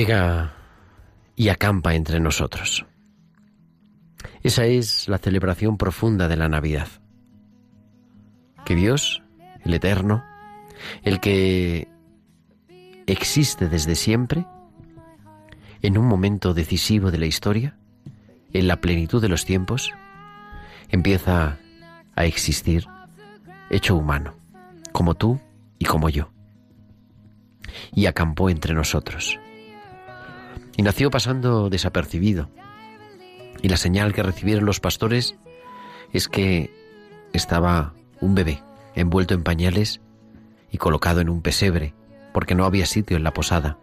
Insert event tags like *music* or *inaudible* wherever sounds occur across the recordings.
Llega y acampa entre nosotros. Esa es la celebración profunda de la Navidad. Que Dios, el Eterno, el que existe desde siempre, en un momento decisivo de la historia, en la plenitud de los tiempos, empieza a existir hecho humano, como tú y como yo, y acampó entre nosotros. Y nació pasando desapercibido, y la señal que recibieron los pastores es que estaba un bebé envuelto en pañales y colocado en un pesebre, porque no había sitio en la posada.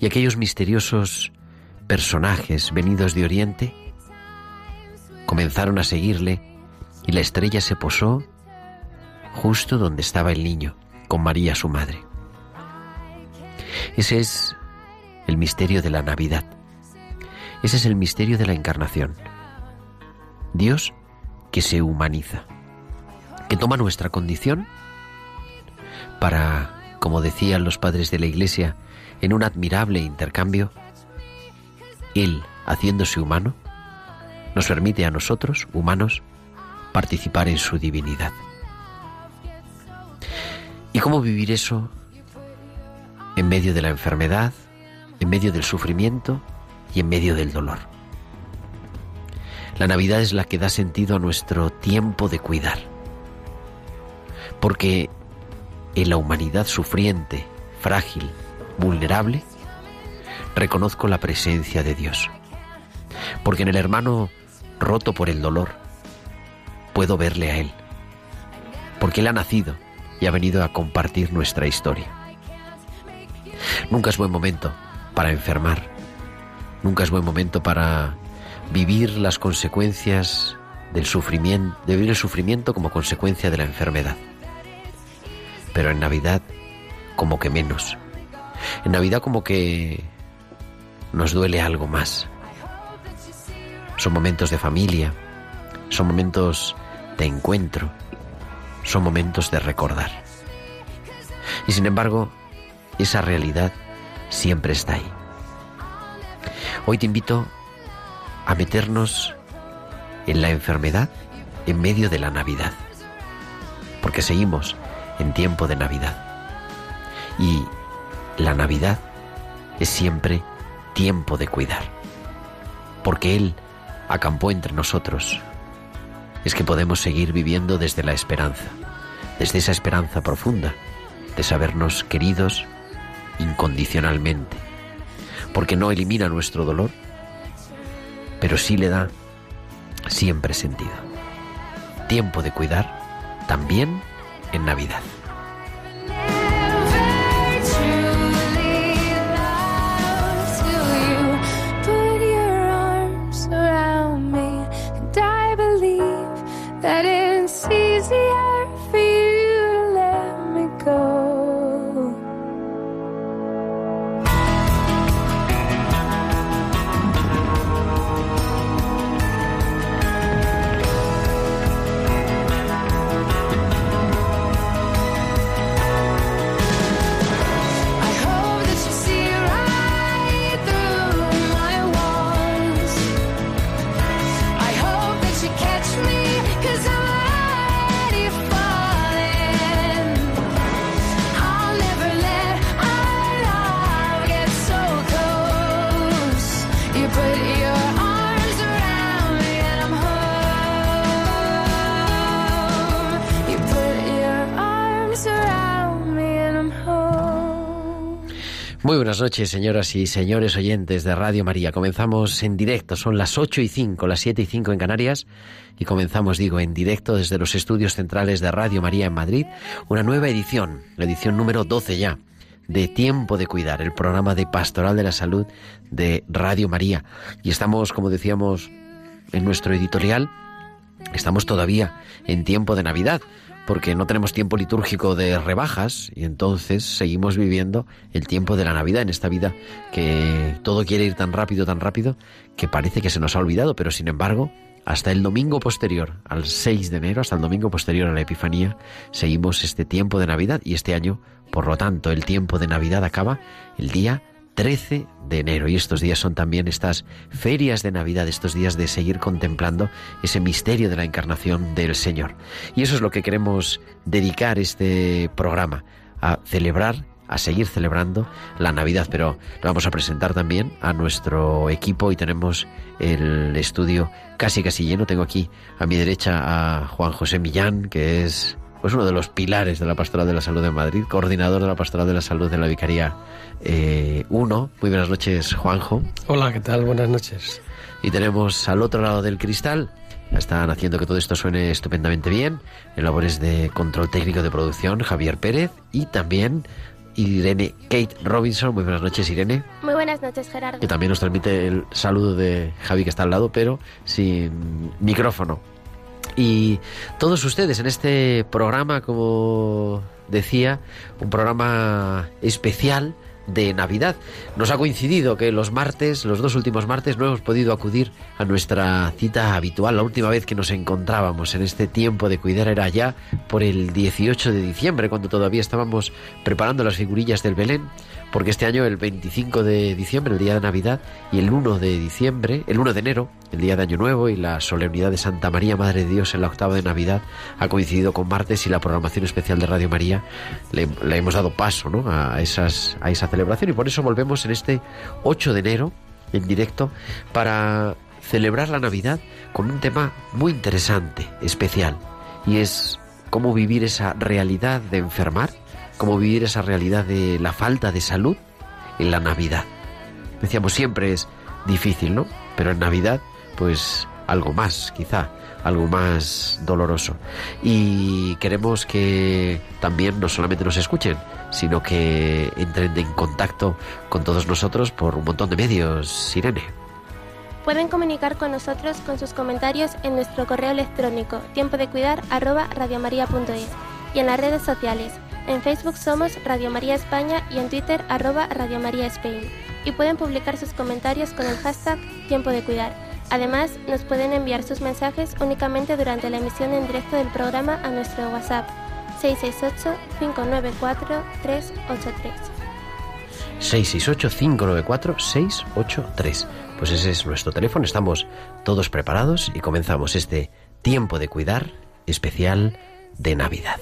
Y aquellos misteriosos personajes venidos de Oriente comenzaron a seguirle y la estrella se posó justo donde estaba el niño, con María su madre. Ese es el misterio de la Navidad. Ese es el misterio de la encarnación. Dios que se humaniza, que toma nuestra condición para, como decían los padres de la Iglesia, en un admirable intercambio, Él, haciéndose humano, nos permite a nosotros, humanos, participar en su divinidad. ¿Y cómo vivir eso en medio de la enfermedad, en medio del sufrimiento y en medio del dolor? La Navidad es la que da sentido a nuestro tiempo de cuidar. Porque en la humanidad sufriente, frágil, vulnerable, reconozco la presencia de Dios. Porque en el hermano roto por el dolor, puedo verle a Él. Porque Él ha nacido y ha venido a compartir nuestra historia. Nunca es buen momento para enfermar. Nunca es buen momento para vivir las consecuencias del sufrimiento, de vivir el sufrimiento como consecuencia de la enfermedad. Pero en Navidad, como que menos. En Navidad como que nos duele algo más. Son momentos de familia, son momentos de encuentro, son momentos de recordar. Y sin embargo, esa realidad siempre está ahí. Hoy te invito a meternos en la enfermedad en medio de la Navidad, porque seguimos en tiempo de Navidad. Y la Navidad es siempre tiempo de cuidar, porque Él acampó entre nosotros. Es que podemos seguir viviendo desde la esperanza, desde esa esperanza profunda de sabernos queridos incondicionalmente, porque no elimina nuestro dolor, pero sí le da siempre sentido. Tiempo de cuidar también en Navidad. Muy buenas noches, señoras y señores oyentes de Radio María. Comenzamos en directo, son las 8 y 5, las 7 y 5 en Canarias, y comenzamos, digo, en directo desde los estudios centrales de Radio María en Madrid, una nueva edición, la edición número 12 ya, de Tiempo de Cuidar, el programa de Pastoral de la Salud de Radio María. Y estamos, como decíamos en nuestro editorial, estamos todavía en tiempo de Navidad, porque no tenemos tiempo litúrgico de rebajas y entonces seguimos viviendo el tiempo de la Navidad en esta vida que todo quiere ir tan rápido, tan rápido, que parece que se nos ha olvidado, pero sin embargo, hasta el domingo posterior al 6 de enero, hasta el domingo posterior a la Epifanía, seguimos este tiempo de Navidad y este año, por lo tanto, el tiempo de Navidad acaba el día 13 de enero. Y estos días son también estas ferias de Navidad, estos días de seguir contemplando ese misterio de la encarnación del Señor. Y eso es lo que queremos dedicar este programa, a celebrar a seguir celebrando la Navidad, pero lo vamos a presentar también a nuestro equipo y tenemos el estudio casi casi lleno. Tengo aquí a mi derecha a Juan José Millán, que es pues uno de los pilares de la Pastoral de la Salud de Madrid, coordinador de la Pastoral de la Salud de la Vicaría 1. Muy buenas noches, Juanjo. Hola, ¿qué tal? Buenas noches. Y tenemos al otro lado del cristal, están haciendo que todo esto suene estupendamente bien, en labores de control técnico de producción, Javier Pérez y también Irene Kate Robinson. Muy buenas noches, Irene. Muy buenas noches, Gerardo. Que también nos transmite el saludo de Javi que está al lado, pero sin micrófono. Y todos ustedes en este programa, como decía, un programa especial de Navidad. Nos ha coincidido que los martes, los dos últimos martes, no hemos podido acudir a nuestra cita habitual. La última vez que nos encontrábamos en este tiempo de cuidar era ya por el 18 de diciembre, cuando todavía estábamos preparando las figurillas del Belén, porque este año el 25 de diciembre, el día de Navidad, y el 1 de diciembre, el 1 de enero, el día de Año Nuevo y la solemnidad de Santa María, Madre de Dios, en la octava de Navidad, ha coincidido con martes y la programación especial de Radio María le, hemos dado paso a, esas, a esa celebración. Y por eso volvemos en este 8 de enero en directo para celebrar la Navidad con un tema muy interesante, especial, y es cómo vivir esa realidad de enfermar, cómo vivir esa realidad de la falta de salud en la Navidad. Decíamos siempre es difícil, ¿no? Pero en Navidad, pues algo más, quizá, algo más doloroso. Y queremos que también no solamente nos escuchen, sino que entren en contacto con todos nosotros por un montón de medios, Irene. Pueden comunicar con nosotros con sus comentarios en nuestro correo electrónico tiempo y en las redes sociales. En Facebook somos Radio María España y en Twitter arroba Radio María Spain. Y pueden publicar sus comentarios con el hashtag tiempo de cuidar. Además, nos pueden enviar sus mensajes únicamente durante la emisión en directo del programa a nuestro WhatsApp 668-594-383. 668-594-683. Pues ese es nuestro teléfono. Estamos todos preparados y comenzamos este tiempo de cuidar especial de Navidad.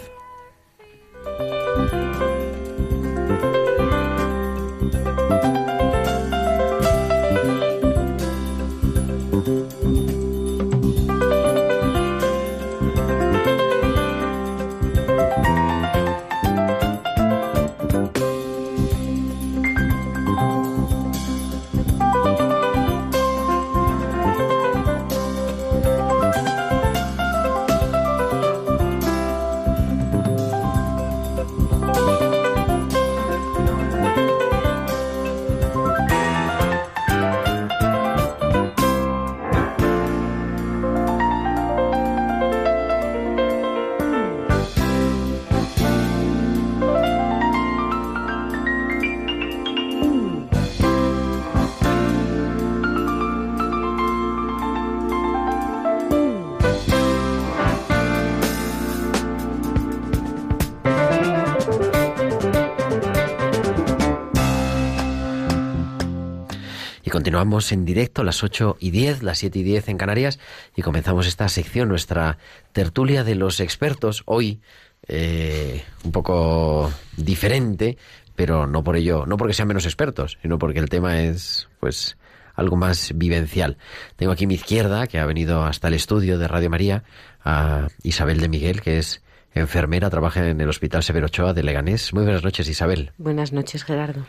Continuamos en directo a las 8 y 10, las 7 y 10 en Canarias, y comenzamos esta sección, nuestra tertulia de los expertos. Hoy, eh, un poco diferente, pero no por ello, no porque sean menos expertos, sino porque el tema es, pues, algo más vivencial. Tengo aquí a mi izquierda, que ha venido hasta el estudio de Radio María, a Isabel de Miguel, que es enfermera, trabaja en el Hospital Severo Ochoa de Leganés. Muy buenas noches, Isabel. Buenas noches, Gerardo.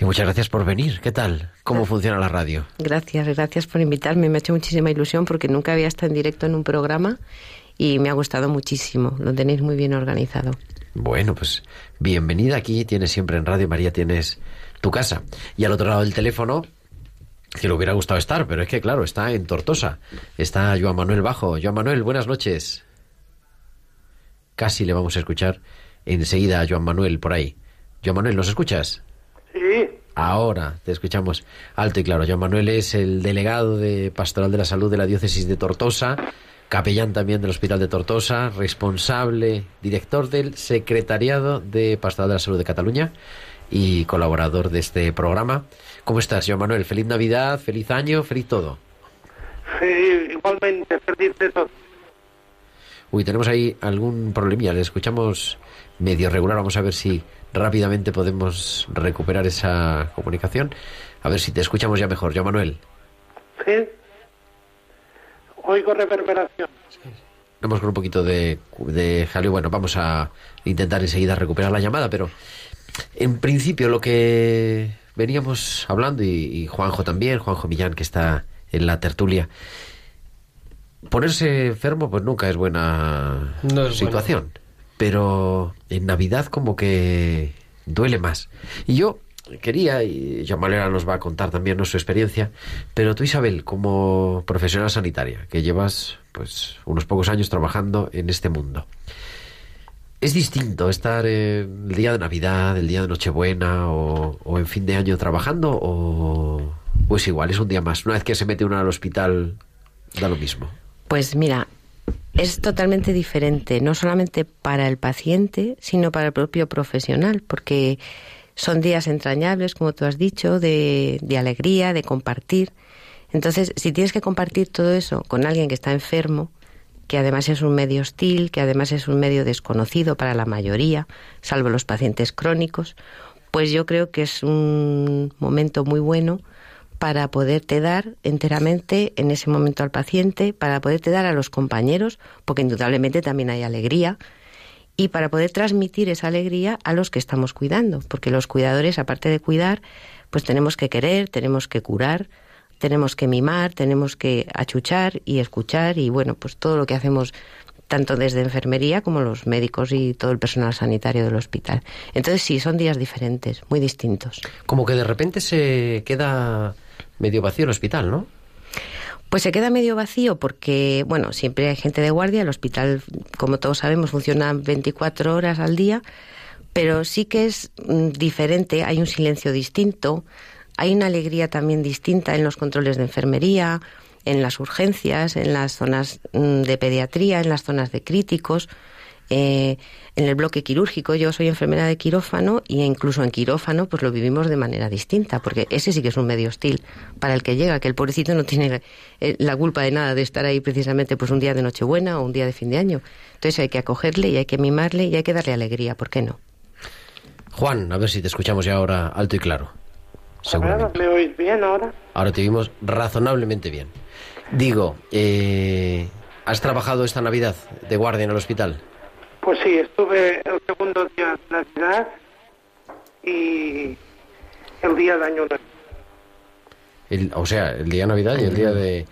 Y muchas gracias por venir. ¿Qué tal? ¿Cómo funciona la radio? Gracias, gracias por invitarme. Me ha hecho muchísima ilusión porque nunca había estado en directo en un programa y me ha gustado muchísimo. Lo tenéis muy bien organizado. Bueno, pues bienvenida aquí. Tienes siempre en Radio María, tienes tu casa. Y al otro lado del teléfono, que le hubiera gustado estar, pero es que claro, está en Tortosa. Está Joan Manuel Bajo. Joan Manuel, buenas noches. Casi le vamos a escuchar enseguida a Joan Manuel por ahí. Joan Manuel, ¿nos escuchas? Sí. Ahora te escuchamos alto y claro. Joan Manuel es el delegado de Pastoral de la Salud de la Diócesis de Tortosa, capellán también del Hospital de Tortosa, responsable, director del Secretariado de Pastoral de la Salud de Cataluña y colaborador de este programa. ¿Cómo estás, Joan Manuel? Feliz Navidad, feliz año, feliz todo. Sí, igualmente, feliz de todo. Uy, tenemos ahí algún problemilla, le escuchamos medio regular. Vamos a ver si rápidamente podemos recuperar esa comunicación. A ver si te escuchamos ya mejor. Joan Manuel. Sí. Oigo reverberación. Vamos con un poquito de, de jaleo. Bueno, vamos a intentar enseguida recuperar la llamada, pero en principio lo que veníamos hablando, y, y Juanjo también, Juanjo Millán, que está en la tertulia, ponerse enfermo pues nunca es buena No es situación. Pero en Navidad como que duele más. Y yo quería, y Manuel nos va a contar también ¿no? su experiencia, pero tú Isabel, como profesional sanitaria, que llevas pues unos pocos años trabajando en este mundo, ¿es distinto estar el día de Navidad, el día de Nochebuena o, o en fin de año trabajando o, o es igual, es un día más? Una vez que se mete uno al hospital, da lo mismo. Pues mira, es totalmente diferente, no solamente para el paciente, sino para el propio profesional, porque son días entrañables, como tú has dicho, de, de alegría, de compartir. Entonces, si tienes que compartir todo eso con alguien que está enfermo, que además es un medio hostil, que además es un medio desconocido para la mayoría, salvo los pacientes crónicos, pues yo creo que es un momento muy bueno para poderte dar enteramente en ese momento al paciente, para poderte dar a los compañeros, porque indudablemente también hay alegría, y para poder transmitir esa alegría a los que estamos cuidando, porque los cuidadores, aparte de cuidar, pues tenemos que querer, tenemos que curar, tenemos que mimar, tenemos que achuchar y escuchar, y bueno, pues todo lo que hacemos tanto desde enfermería como los médicos y todo el personal sanitario del hospital. Entonces sí, son días diferentes, muy distintos. Como que de repente se queda medio vacío el hospital, ¿no? Pues se queda medio vacío porque, bueno, siempre hay gente de guardia, el hospital, como todos sabemos, funciona 24 horas al día, pero sí que es mm, diferente, hay un silencio distinto, hay una alegría también distinta en los controles de enfermería, en las urgencias, en las zonas mm, de pediatría, en las zonas de críticos, eh, en el bloque quirúrgico. Yo soy enfermera de quirófano y incluso en quirófano pues lo vivimos de manera distinta, porque ese sí que es un medio hostil para el que llega, que el pobrecito no tiene eh, la culpa de nada de estar ahí precisamente pues un día de Nochebuena o un día de fin de año. Entonces hay que acogerle y hay que mimarle y hay que darle alegría, ¿por qué no? Juan, a ver si te escuchamos ya ahora alto y claro. Seguramente. ¿Me oís bien ahora? Ahora te oímos razonablemente bien. Digo, eh, ¿has trabajado esta Navidad de guardia en el hospital? Pues sí, estuve el segundo día de Navidad y el día de Año Nuevo. El- o sea, el día de Navidad y el día de...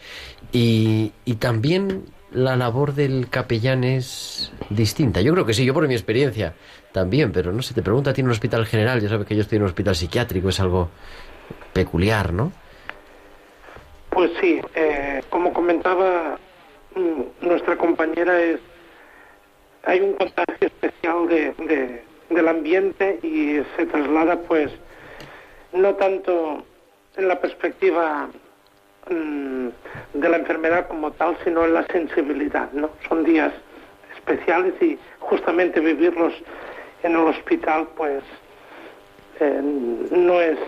Y, y también la labor del capellán es distinta. Yo creo que sí, yo por mi experiencia también, pero no sé, te pregunta, tiene un hospital general, ya sabes que yo estoy en un hospital psiquiátrico, es algo peculiar, ¿no? Pues sí, eh, como comentaba mm, nuestra compañera, es hay un contagio especial de, de- del ambiente y se traslada pues no tanto en la perspectiva mm, de la enfermedad como tal, sino en la sensibilidad, ¿no? Son días especiales y justamente vivirlos en el hospital pues eh, no es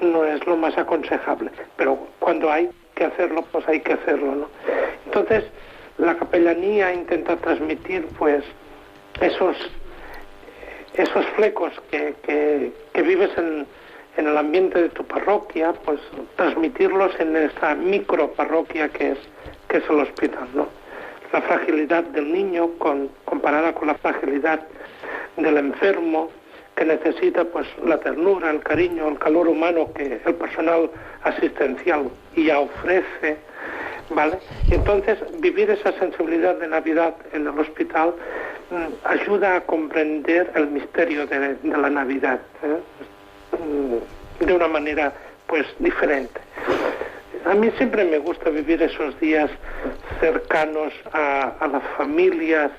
no es lo más aconsejable, pero cuando hay que hacerlo, pues hay que hacerlo, ¿no? Entonces, la capellanía intenta transmitir, pues, esos esos flecos que, que, que vives en, en el ambiente de tu parroquia, pues transmitirlos en esa micro parroquia que es, que es el hospital, ¿no? La fragilidad del niño comparada con la fragilidad del enfermo que necesita pues la ternura, el cariño, el calor humano que el personal asistencial ya ofrece, ¿vale? Entonces vivir esa sensibilidad de Navidad en el hospital mm, ayuda a comprender el misterio de, la Navidad. ¿eh? Mm, de una manera pues diferente. A mí siempre me gusta vivir esos días cercanos a, las familias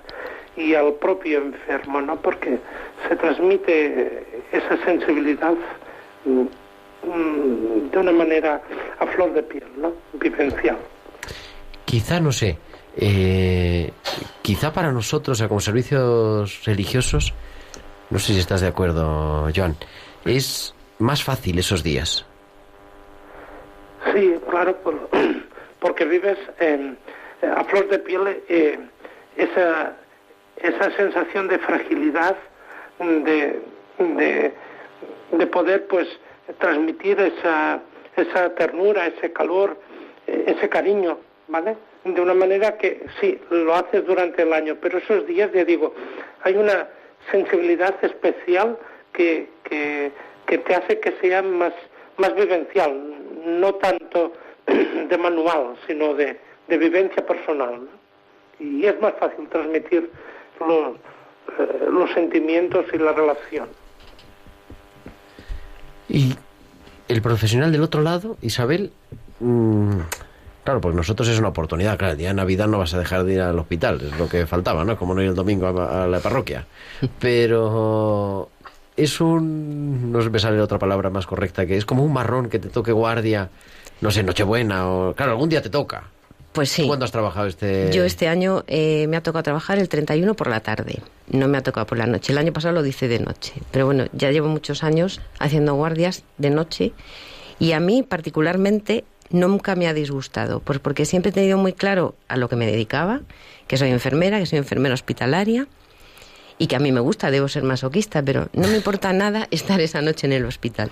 y al propio enfermo, ¿no? Porque se transmite esa sensibilidad mm, de una manera a flor de piel, ¿no? Vivencial. Quizá, no sé, eh, quizá para nosotros, o sea, como servicios religiosos, no sé si estás de acuerdo, Joan, es más fácil esos días. Sí, claro, por- *clears throat* porque vives eh, a flor de piel eh, esa, esa sensación de fragilidad, de, de, de poder pues transmitir esa, esa ternura, ese calor, eh, ese cariño, ¿vale? De una manera que sí, lo haces durante el año, pero esos días, ya digo, hay una sensibilidad especial que, que, que te hace que sea más, más vivencial, no tanto *clears throat* de manual, sino de, de vivencia personal. Y es más fácil transmitir los, eh, los sentimientos y la relación. Y el profesional del otro lado, Isabel, mm, claro, porque nosotros es una oportunidad, claro, el día de Navidad no vas a dejar de ir al hospital, es lo que faltaba, ¿no? Como no ir el domingo a, a la parroquia. *laughs* Pero es un, no sé me sale otra palabra más correcta, que es como un marrón que te toque guardia, no sé, Nochebuena o... Claro, algún día te toca. Pues sí. ¿Cuándo has trabajado este...? Yo este año eh, me ha tocado trabajar el 31 por la tarde, no me ha tocado por la noche. El año pasado lo hice de noche, pero bueno, ya llevo muchos años haciendo guardias de noche y a mí particularmente nunca me ha disgustado, pues porque siempre he tenido muy claro a lo que me dedicaba, que soy enfermera, que soy enfermera hospitalaria y que a mí me gusta, debo ser masoquista, pero no me importa *laughs* nada estar esa noche en el hospital.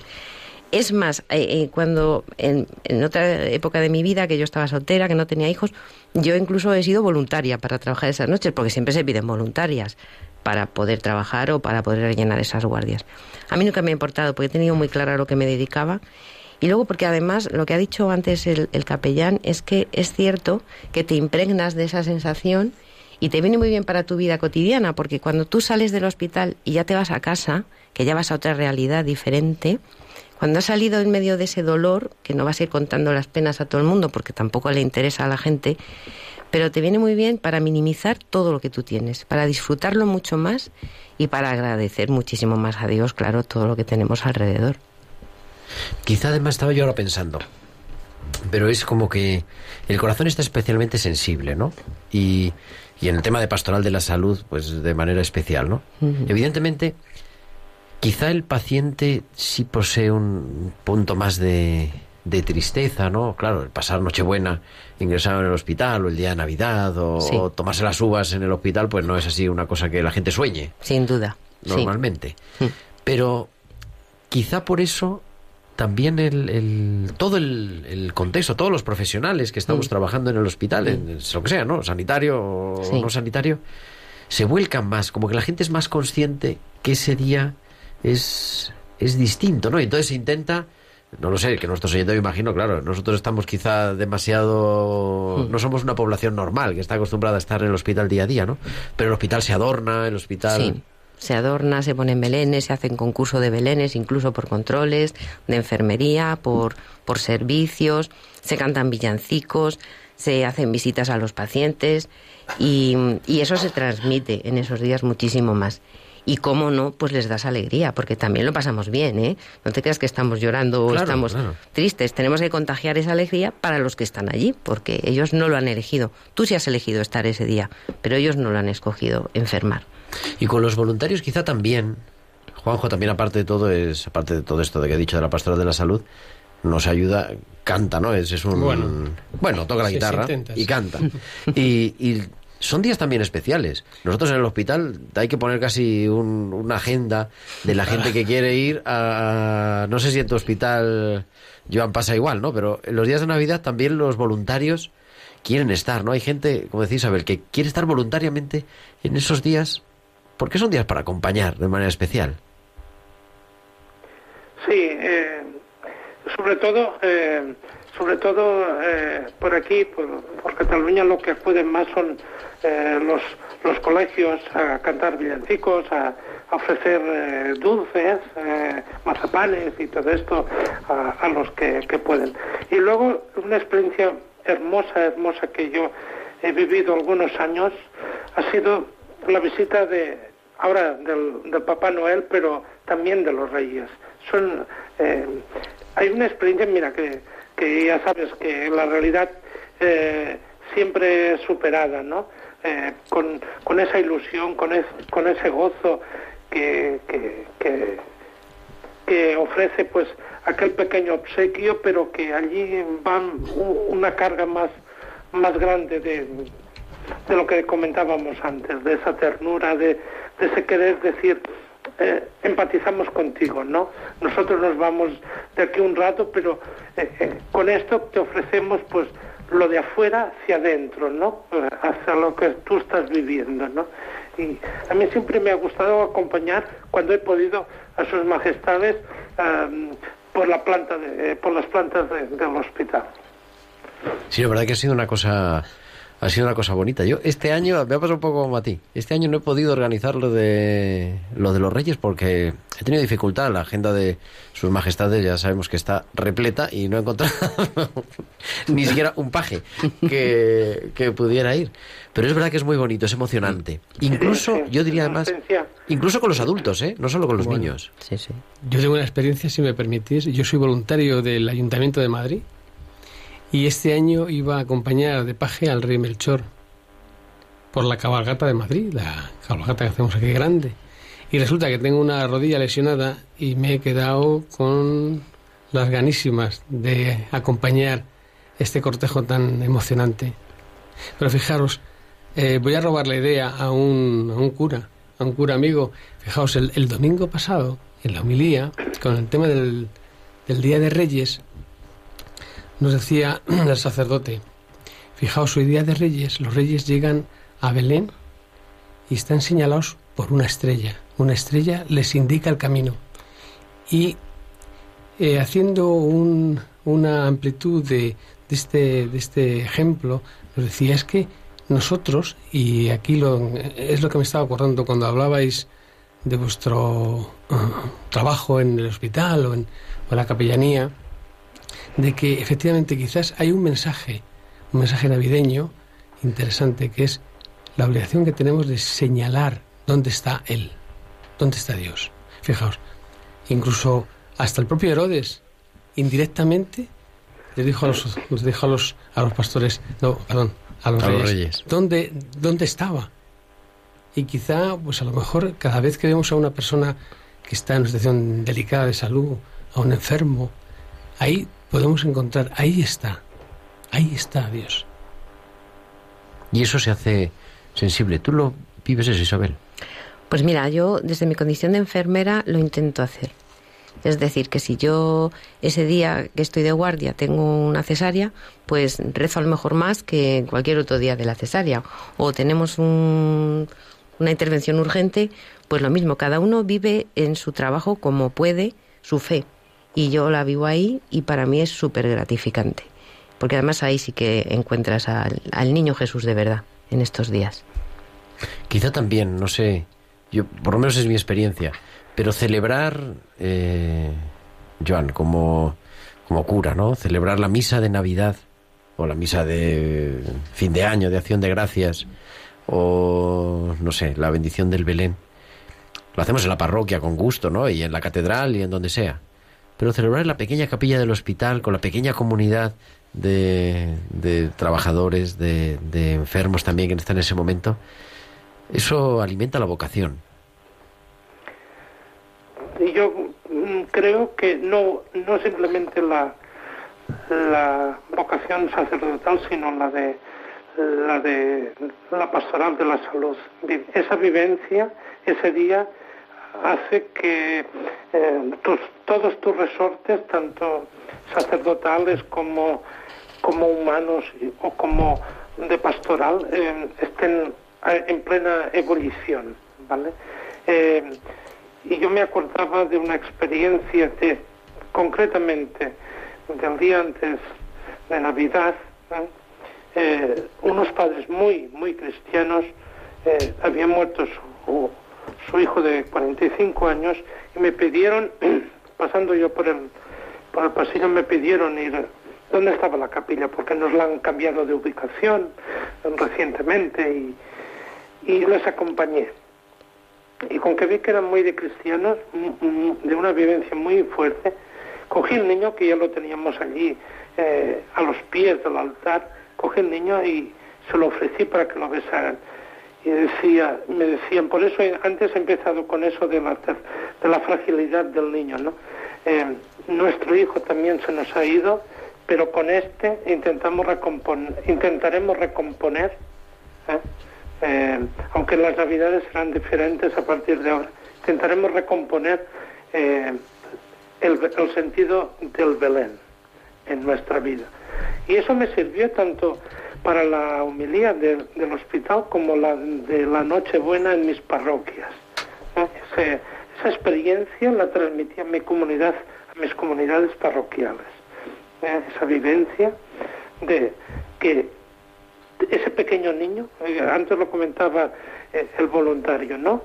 Es más, eh, eh, cuando en, en otra época de mi vida, que yo estaba soltera, que no tenía hijos, yo incluso he sido voluntaria para trabajar esas noches, porque siempre se piden voluntarias para poder trabajar o para poder rellenar esas guardias. A mí nunca me ha importado, porque he tenido muy claro a lo que me dedicaba. Y luego porque además lo que ha dicho antes el, el capellán es que es cierto que te impregnas de esa sensación y te viene muy bien para tu vida cotidiana, porque cuando tú sales del hospital y ya te vas a casa, que ya vas a otra realidad diferente, cuando has salido en medio de ese dolor, que no vas a ir contando las penas a todo el mundo, porque tampoco le interesa a la gente, pero te viene muy bien para minimizar todo lo que tú tienes, para disfrutarlo mucho más y para agradecer muchísimo más a Dios, claro, todo lo que tenemos alrededor. Quizá además estaba yo ahora pensando, pero es como que el corazón está especialmente sensible, ¿no? Y, y en el tema de pastoral de la salud, pues de manera especial, ¿no? Evidentemente, quizá el paciente sí posee un punto más de, de tristeza, ¿no? Claro, el pasar Nochebuena ingresado en el hospital, o el día de Navidad, o, Sí. o tomarse las uvas en el hospital, pues no es así una cosa que la gente sueñe Sin duda. normalmente. Mm. Pero quizá por eso también el, el- todo el, el contexto, todos los profesionales que estamos Mm. trabajando en el hospital, en, en lo que sea, ¿no? Sanitario o Sí. no sanitario, se vuelcan más, como que la gente es más consciente que ese día es, es distinto, ¿no? Y entonces se intenta, no lo sé, que nuestros oyentes, me imagino, claro, nosotros estamos quizá demasiado, Mm. no somos una población normal que está acostumbrada a estar en el hospital día a día, ¿no? Pero el hospital se adorna, el hospital... Sí. Se adorna, se ponen belenes, se hacen concurso de belenes, incluso por controles, de enfermería, por, por servicios, se cantan villancicos, se hacen visitas a los pacientes y, y eso se transmite en esos días muchísimo más. Y cómo no, pues les das alegría, porque también lo pasamos bien, ¿eh? No te creas que estamos llorando o Claro, estamos claro. tristes. Tenemos que contagiar esa alegría para los que están allí, porque ellos no lo han elegido. Tú sí has elegido estar ese día, pero ellos no lo han escogido enfermar. Y con los voluntarios quizá también, Juanjo también aparte de todo es, aparte de todo esto de que he dicho de la pastoral de la salud, nos ayuda, canta, ¿no? Es, es un Bueno. bueno, toca la Sí, guitarra y canta. Y, y son días también especiales. Nosotros en el hospital hay que poner casi un- una agenda de la gente que quiere ir a... No sé si en tu hospital, Joan, pasa igual, ¿no? Pero en los días de Navidad también los voluntarios quieren estar, ¿no? Hay gente, como decía Isabel, que quiere estar voluntariamente en esos días porque son días para acompañar de manera especial. Sí, eh, sobre todo, eh, sobre todo eh, por aquí, por, por Cataluña, lo que acuden más son eh, los, los colegios a cantar villancicos, a, ofrecer eh, dulces, mazapanes y todo esto a, los que, que pueden. Y luego una experiencia hermosa, hermosa que yo he vivido algunos años ha sido la visita de ahora del, del Papá Noel, pero también de los Reyes. Son hay una experiencia, mira que, que ya sabes que la realidad eh, siempre es superada, ¿no? Eh, con, con esa ilusión, con, con ese gozo que, que, ofrece pues aquel pequeño obsequio, pero que allí va u- una carga más, más grande de, de lo que comentábamos antes, de esa ternura, de, de ese querer decir, eh, empatizamos contigo, ¿no? Nosotros nos vamos de aquí un rato, pero eh, eh, con esto te ofrecemos pues lo de afuera hacia adentro, ¿no? Eh, Hacia lo que tú estás viviendo, ¿no? Y a mí siempre me ha gustado acompañar cuando he podido a sus majestades por la planta de, eh, por las plantas de- del hospital. Sí, la verdad que ha sido una cosa ha sido una cosa bonita. Yo este año me ha pasado un poco como a ti. Este año no he podido organizar lo de lo de los Reyes porque he tenido dificultad. La agenda de sus majestades ya sabemos que está repleta y no he encontrado *laughs* ni siquiera un paje que, que pudiera ir. Pero es verdad que es muy bonito, es emocionante. Incluso, yo diría además, incluso con los adultos, ¿eh? No solo con los Bueno. niños. Sí, sí. Yo tengo una experiencia, si me permitís. Yo soy voluntario del Ayuntamiento de Madrid y este año iba a acompañar de paje al rey Melchor por la cabalgata de Madrid, la cabalgata que hacemos aquí grande. Y resulta que tengo una rodilla lesionada y me he quedado con las ganísimas de acompañar este cortejo tan emocionante. Pero fijaros, eh, voy a robar la idea a un, a un cura, a un cura amigo. Fijaos, el, el domingo pasado, en la homilía, con el tema del, del Día de Reyes, nos decía *clears throat* el sacerdote, fijaos, hoy Día de Reyes, los reyes llegan a Belén y están señalados por una estrella. Una estrella les indica el camino. Y eh, haciendo un- una amplitud de, de este, de este ejemplo, nos decía, es que nosotros, y aquí lo, es lo que me estaba acordando cuando hablabais de vuestro *clears throat* trabajo en el hospital o en, o en la capellanía, de que efectivamente quizás hay un mensaje, un mensaje navideño interesante, que es la obligación que tenemos de señalar dónde está Él, dónde está Dios. Fijaos, incluso hasta el propio Herodes, indirectamente, les dijo a los, les dijo a los, a los pastores, no, perdón, a los A los reyes, reyes. ¿dónde, dónde estaba. Y quizá, pues a lo mejor, cada vez que vemos a una persona que está en una situación delicada de salud, a un enfermo, ahí podemos encontrar, ahí está, ahí está Dios. Y eso se hace sensible. ¿Tú lo vives eso, Isabel? Pues mira, yo desde mi condición de enfermera lo intento hacer. Es decir, que si yo ese día que estoy de guardia tengo una cesárea, pues rezo a lo mejor más que cualquier otro día de la cesárea. O tenemos un- una intervención urgente, pues lo mismo, cada uno vive en su trabajo como puede su fe. Y yo la vivo ahí y para mí es súper gratificante. Porque además ahí sí que encuentras al, al niño Jesús de verdad en estos días. Quizá también, no sé, yo por lo menos es mi experiencia, pero celebrar, eh, Joan, como, como cura, ¿no? Celebrar la misa de Navidad o la misa de fin de año, de acción de gracias, o no sé, la bendición del Belén. Lo hacemos en la parroquia con gusto, ¿no? Y en la catedral y en donde sea. Pero celebrar la pequeña capilla del hospital, con la pequeña comunidad de, de trabajadores, de, de enfermos también que están en ese momento, eso alimenta la vocación. Yo mm, creo que no, no simplemente la, la vocación sacerdotal, sino la de la de la pastoral de la salud. Esa vivencia, ese día, hace que eh, todos tus resortes, tanto sacerdotales como, como humanos o como de pastoral, eh, estén eh, en plena ebullición, ¿vale? y yo me acordaba de una experiencia de, concretamente, del día antes de Navidad, unos padres muy, muy cristianos habían muerto su, su hijo de 45 años, y me pidieron, *clears throat* pasando yo por el, por el pasillo, me pidieron ir dónde estaba la capilla, porque nos la han cambiado de ubicación recientemente y, y les acompañé. Y con que vi que eran muy de cristianos, de una vivencia muy fuerte, cogí el niño, que ya lo teníamos allí eh, a los pies del altar, cogí el niño y se lo ofrecí para que lo besaran y decía, me decían, por eso antes he empezado con eso de la, de la fragilidad del niño, ¿no? Eh, nuestro hijo también se nos ha ido, pero con este intentamos intentaremos recomponer, ¿eh? Eh, aunque las navidades serán diferentes a partir de ahora, intentaremos recomponer el, el sentido del Belén en nuestra vida. Y eso me sirvió tanto para la humilía del hospital como la de la Nochebuena en mis parroquias. esa experiencia la transmití a mi comunidad, a mis comunidades parroquiales. esa vivencia de que ese pequeño niño, eh, antes lo comentaba eh, el voluntario, ¿no?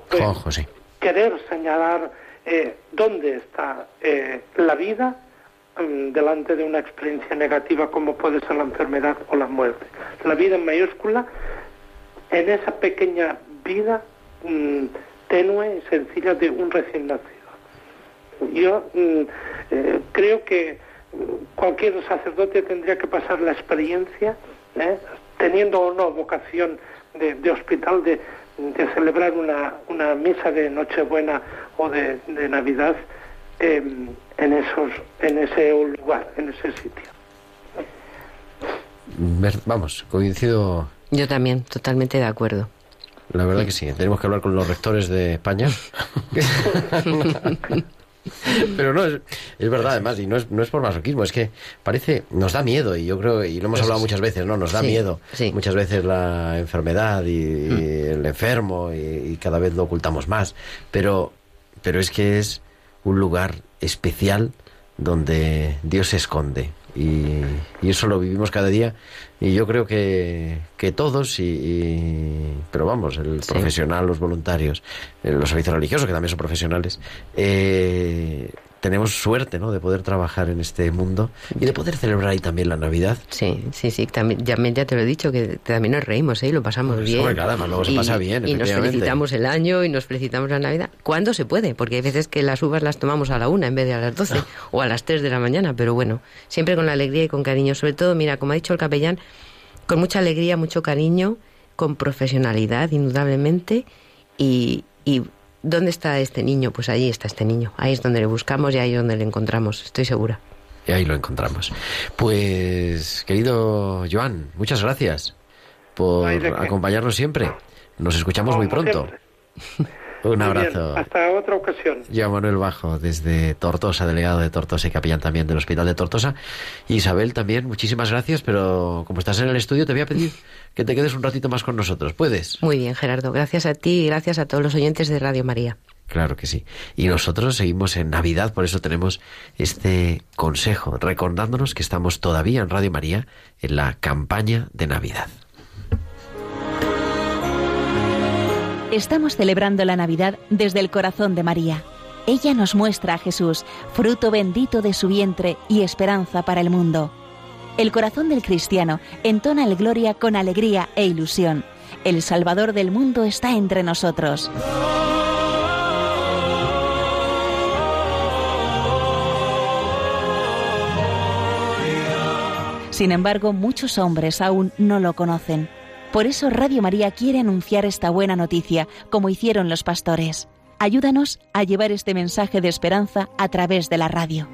Querer señalar eh, dónde está la vida delante de una experiencia negativa como puede ser la enfermedad o la muerte. La vida en mayúscula, en esa pequeña vida mm, tenue y sencilla de un recién nacido. Yo mm, eh, creo que cualquier sacerdote tendría que pasar la experiencia, ¿eh? teniendo o no vocación de, hospital, de, celebrar una, misa de Nochebuena o de Navidad en, esos, en ese lugar, en ese sitio. Vamos, coincido. Yo también, totalmente de acuerdo. La verdad que sí, tenemos que hablar con los rectores de España. *laughs* Pero no, es, es, verdad además, y no es, no es por masoquismo, es que parece, nos da miedo, y yo creo, y lo hemos hablado muchas veces, ¿no? Nos da miedo muchas veces la enfermedad y, mm. el enfermo, y, y, cada vez lo ocultamos más. Pero, pero es que es un lugar especial donde Dios se esconde. Y, eso lo vivimos cada día. Y yo creo que, que todos, y, pero vamos, el profesional, los voluntarios, eh, los servicios religiosos, que también son profesionales, eh, tenemos suerte, ¿no? De poder trabajar en este mundo y de poder celebrar ahí también la Navidad. Sí, sí, sí. También, ya, ya te lo he dicho, que también nos reímos, ¿eh? Y lo pasamos bien. luego se pasa bien, Y nos felicitamos el año y nos felicitamos la Navidad. ¿Cuándo se puede? Porque hay veces que las uvas las tomamos a la una en vez de a las doce o a las tres de la mañana. Pero bueno, siempre con la alegría y con cariño. Sobre todo, mira, como ha dicho el capellán, con mucha alegría, mucho cariño, con profesionalidad, indudablemente, y, y ¿Dónde está este niño? Pues ahí está este niño. Ahí es donde le buscamos y ahí es donde le encontramos, estoy segura. Y ahí lo encontramos. Pues, querido Joan, muchas gracias por acompañarnos siempre. Nos escuchamos muy pronto. *laughs* Un abrazo. Hasta otra ocasión. Yo, Manuel Bajo, desde Tortosa, delegado de Tortosa y capellán también del Hospital de Tortosa. Isabel también, muchísimas gracias, pero como estás en el estudio, te voy a pedir que te quedes un ratito más con nosotros. ¿Puedes? Muy bien, Gerardo. Gracias a ti y gracias a todos los oyentes de Radio María. Claro que sí. Y nosotros seguimos en Navidad, por eso tenemos este consejo, recordándonos que estamos todavía en Radio María en la campaña de Navidad. Estamos celebrando la Navidad desde el corazón de María. Ella nos muestra a Jesús, fruto bendito de su vientre y esperanza para el mundo. El corazón del cristiano entona el gloria con alegría e ilusión. El Salvador del mundo está entre nosotros. Sin embargo, muchos hombres aún no lo conocen. Por eso Radio María quiere anunciar esta buena noticia, como hicieron los pastores. Ayúdanos a llevar este mensaje de esperanza a través de la radio.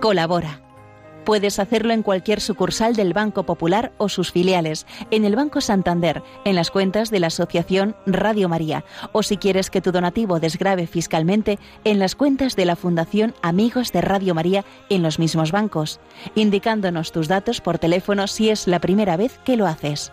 Colabora Puedes hacerlo en cualquier sucursal del Banco Popular o sus filiales, en el Banco Santander, en las cuentas de la Asociación Radio María, o si quieres que tu donativo desgrave fiscalmente, en las cuentas de la Fundación Amigos de Radio María en los mismos bancos, indicándonos tus datos por teléfono si es la primera vez que lo haces.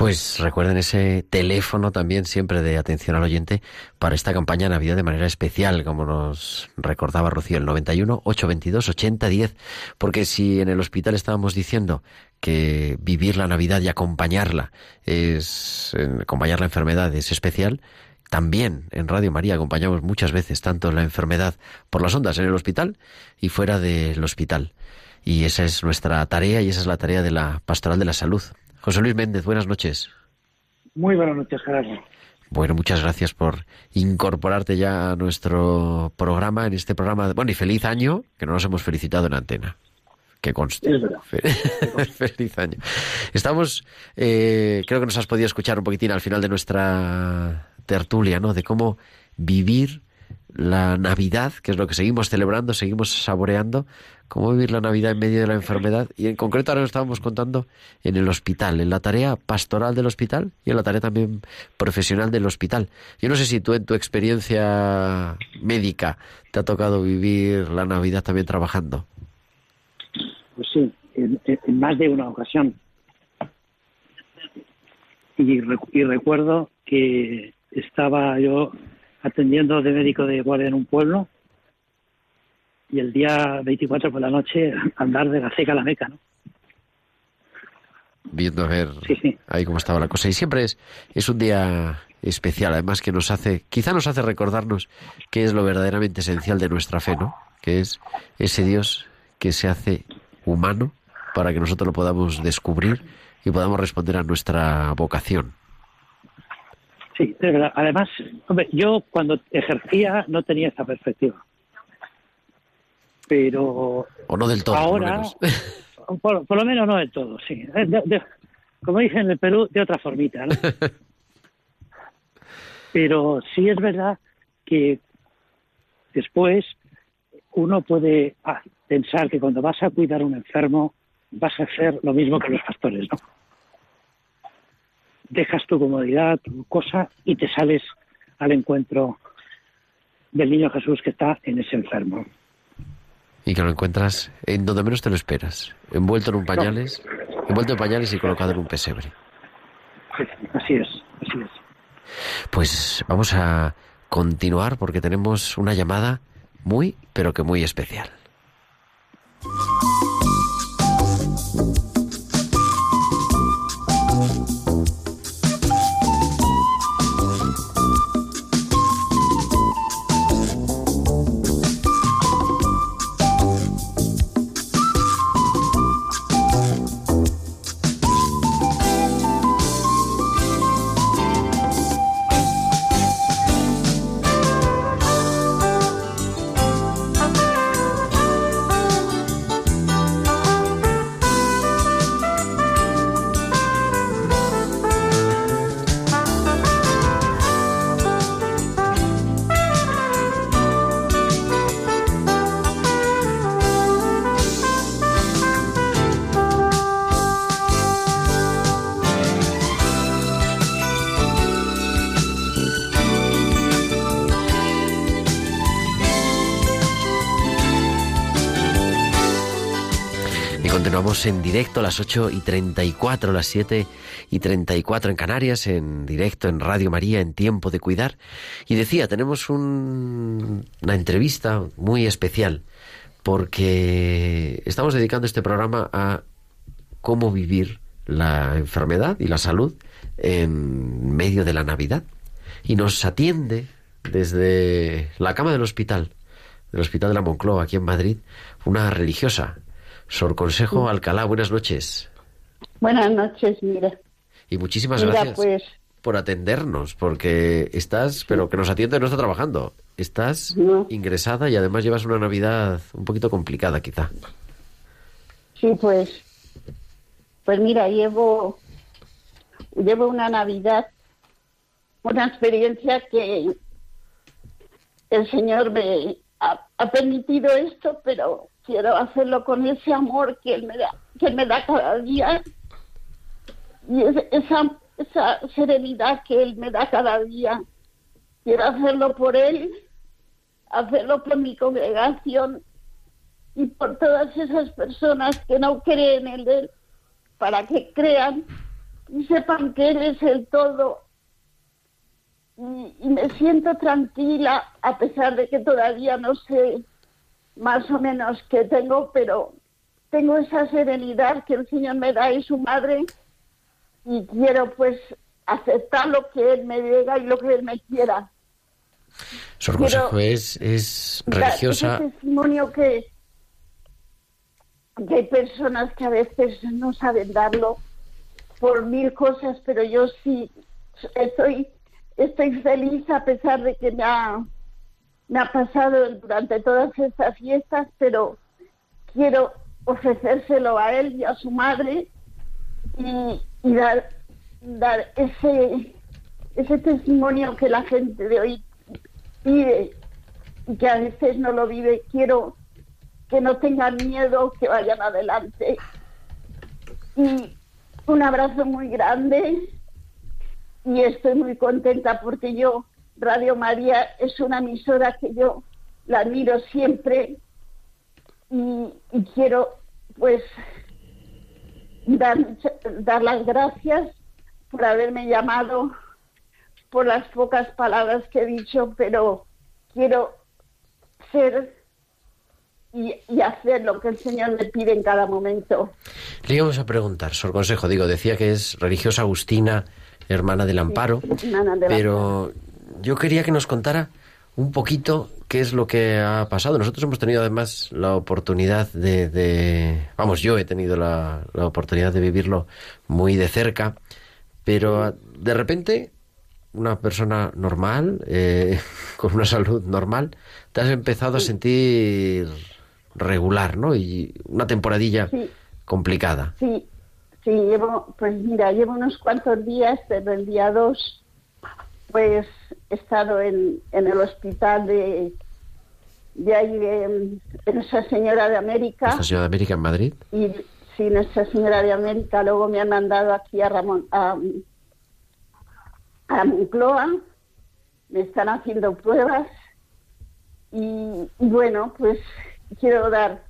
Pues recuerden ese teléfono también siempre de atención al oyente para esta campaña de Navidad de manera especial, como nos recordaba Rocío, el 91 822 8010, porque si en el hospital estábamos diciendo que vivir la Navidad y acompañarla es acompañar la enfermedad es especial, también en Radio María acompañamos muchas veces tanto la enfermedad por las ondas en el hospital y fuera del hospital. Y esa es nuestra tarea y esa es la tarea de la Pastoral de la Salud. José Luis Méndez, buenas noches. Muy buenas noches, Gerardo. Bueno, muchas gracias por incorporarte ya a nuestro programa, en este programa. Bueno, y feliz año, que no nos hemos felicitado en antena. Que conste. Es verdad. *laughs* feliz año. Estamos, eh, creo que nos has podido escuchar un poquitín al final de nuestra tertulia, ¿no? De cómo vivir la Navidad, que es lo que seguimos celebrando, seguimos saboreando, cómo vivir la Navidad en medio de la enfermedad. Y en concreto ahora nos estábamos contando en el hospital, en la tarea pastoral del hospital y en la tarea también profesional del hospital. Yo no sé si tú en tu experiencia médica te ha tocado vivir la Navidad también trabajando. Pues sí, en, más de una ocasión. Y recuerdo que estaba yo atendiendo de médico de guardia en un pueblo y el día 24 por la noche *laughs* andar de la ceca a la meca, ¿no? Viendo a ver Sí, sí. ahí cómo estaba la cosa. Y siempre es, es un día especial, además que nos hace, quizá nos hace recordarnos qué es lo verdaderamente esencial de nuestra fe, ¿no? Que es ese Dios que se hace humano para que nosotros lo podamos descubrir y podamos responder a nuestra vocación. Sí, verdad. Además, hombre, yo cuando ejercía no tenía esa perspectiva. Pero O no del todo, por ahora, menos. *laughs* por, por lo menos no del todo, sí. Eh, de- de- como dicen en el Perú, de otra formita, ¿no? *laughs* Pero sí es verdad que después uno puede ah, pensar que cuando vas a cuidar a un enfermo vas a hacer lo mismo que los pastores, ¿no? Dejas tu comodidad, tu cosa y te sales al encuentro del niño Jesús que está en ese enfermo. Y que lo encuentras en donde menos te lo esperas. Envuelto en un pañales, envuelto en pañales y colocado en un pesebre. Así es, así es. Pues vamos a continuar porque tenemos una llamada muy, pero que muy especial. En directo a las 8 y 34, las 7 y 34 en Canarias, en directo en Radio María, en Tiempo de Cuidar. Y decía, tenemos un- una entrevista muy especial porque estamos dedicando este programa a cómo vivir la enfermedad y la salud en medio de la Navidad. Y nos atiende desde la cama del hospital del Hospital de la Moncloa, aquí en Madrid, una religiosa. Sor Consejo Alcalá, buenas noches. Buenas noches, mira. Y muchísimas Mira, gracias pues, por atendernos, porque estás, pero que nos atiende no está trabajando. Estás No. ingresada y además llevas una Navidad un poquito complicada, quizá. sí, pues, pues mira, llevo, llevo una Navidad, una experiencia que el Señor me ha, ha permitido esto, pero quiero hacerlo con ese amor que Él me da, que me da cada día y es- esa, serenidad que Él me da cada día. Quiero hacerlo por Él, hacerlo por mi congregación y por todas esas personas que no creen en Él, para que crean y sepan que Él es el todo. Y me siento tranquila a pesar de que todavía no sé más o menos qué tengo, pero tengo esa serenidad que el Señor me da y su madre y quiero pues aceptar lo que Él me diga y lo que Él me quiera. Sor Consejo es, es religiosa. Ese testimonio que, que hay personas que a veces no saben darlo por mil cosas, pero yo sí estoy, estoy feliz a pesar de que me ha, me ha pasado durante todas estas fiestas, pero quiero ofrecérselo a él y a su madre y, dar, dar ese, ese testimonio que la gente de hoy pide y que a veces no lo vive. Quiero que no tengan miedo, que vayan adelante. Y un abrazo muy grande y estoy muy contenta porque yo, Radio María, es una emisora que yo la admiro siempre y, y quiero pues dar, las gracias por haberme llamado, por las pocas palabras que he dicho, pero quiero ser y, y hacer lo que el Señor me pide en cada momento. Le íbamos a preguntar, Sor Consejo, digo, decía que es religiosa agustina, hermana del Amparo, Hermana de la- pero yo quería que nos contara un poquito qué es lo que ha pasado. Nosotros hemos tenido además la oportunidad de, de- vamos, yo he tenido la, la oportunidad de vivirlo muy de cerca, pero de repente una persona normal, eh, *laughs* con una salud normal, te has empezado a sentir regular, ¿no? Y una temporadilla Sí. complicada. Sí, sí, llevo, pues mira, llevo unos cuantos días, desde el día 2, pues he estado en, en el hospital de, de ahí de, de Nuestra Señora de América. Esta Señora de América en Madrid. y sí, Nuestra Señora de América, luego me han mandado aquí a Ramón, a, a Moncloa, me están haciendo pruebas y, y bueno, pues quiero dar,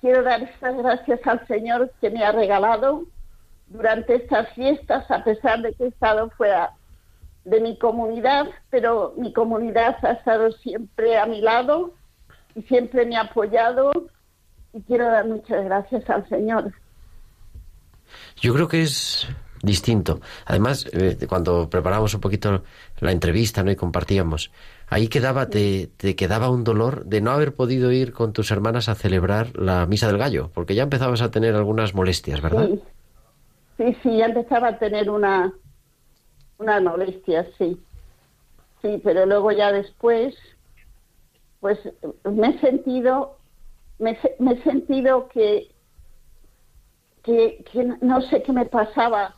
quiero dar estas gracias al Señor que me ha regalado durante estas fiestas, a pesar de que he estado fuera de mi comunidad, pero mi comunidad ha estado siempre a mi lado y siempre me ha apoyado y quiero dar muchas gracias al Señor. Yo creo que es distinto. Además, eh, cuando preparamos un poquito la entrevista ¿no? y compartíamos, ahí quedaba, te, te quedaba un dolor de no haber podido ir con tus hermanas a celebrar la misa del gallo, porque ya empezabas a tener algunas molestias, ¿verdad? Sí, sí, sí, ya empezaba a tener una, unas molestias, sí. Sí, pero luego ya después, pues me he sentido, me, he sentido que, que, que no sé qué me pasaba.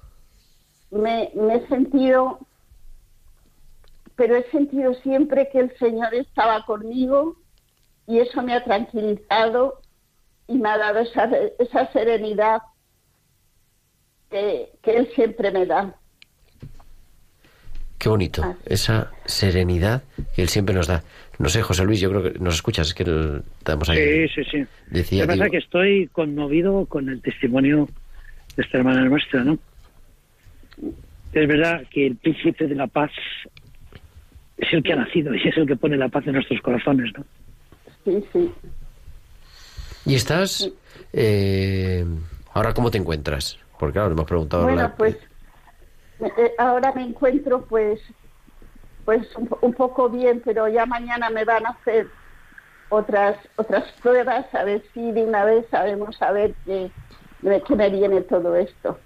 Me, me he sentido, pero he sentido siempre que el Señor estaba conmigo y eso me ha tranquilizado y me ha dado esa, esa serenidad que, que Él siempre me da. Qué bonito, Ah. esa serenidad que él siempre nos da. No sé, José Luis, yo creo que nos escuchas, es que el- estamos ahí. Sí, sí, sí. Decía, Lo que pasa es que estoy conmovido con el testimonio de esta hermana nuestra, ¿no? Es verdad que el príncipe de la paz es el que ha nacido y es el que pone la paz en nuestros corazones, ¿no? Sí, sí. ¿Y estás? eh, ahora, ¿cómo te encuentras? Porque claro, le hemos preguntado... Bueno, la- pues eh, ahora me encuentro pues pues un, un poco bien, pero ya mañana me van a hacer otras otras pruebas, a ver si de una vez sabemos saber qué, de qué me viene todo esto.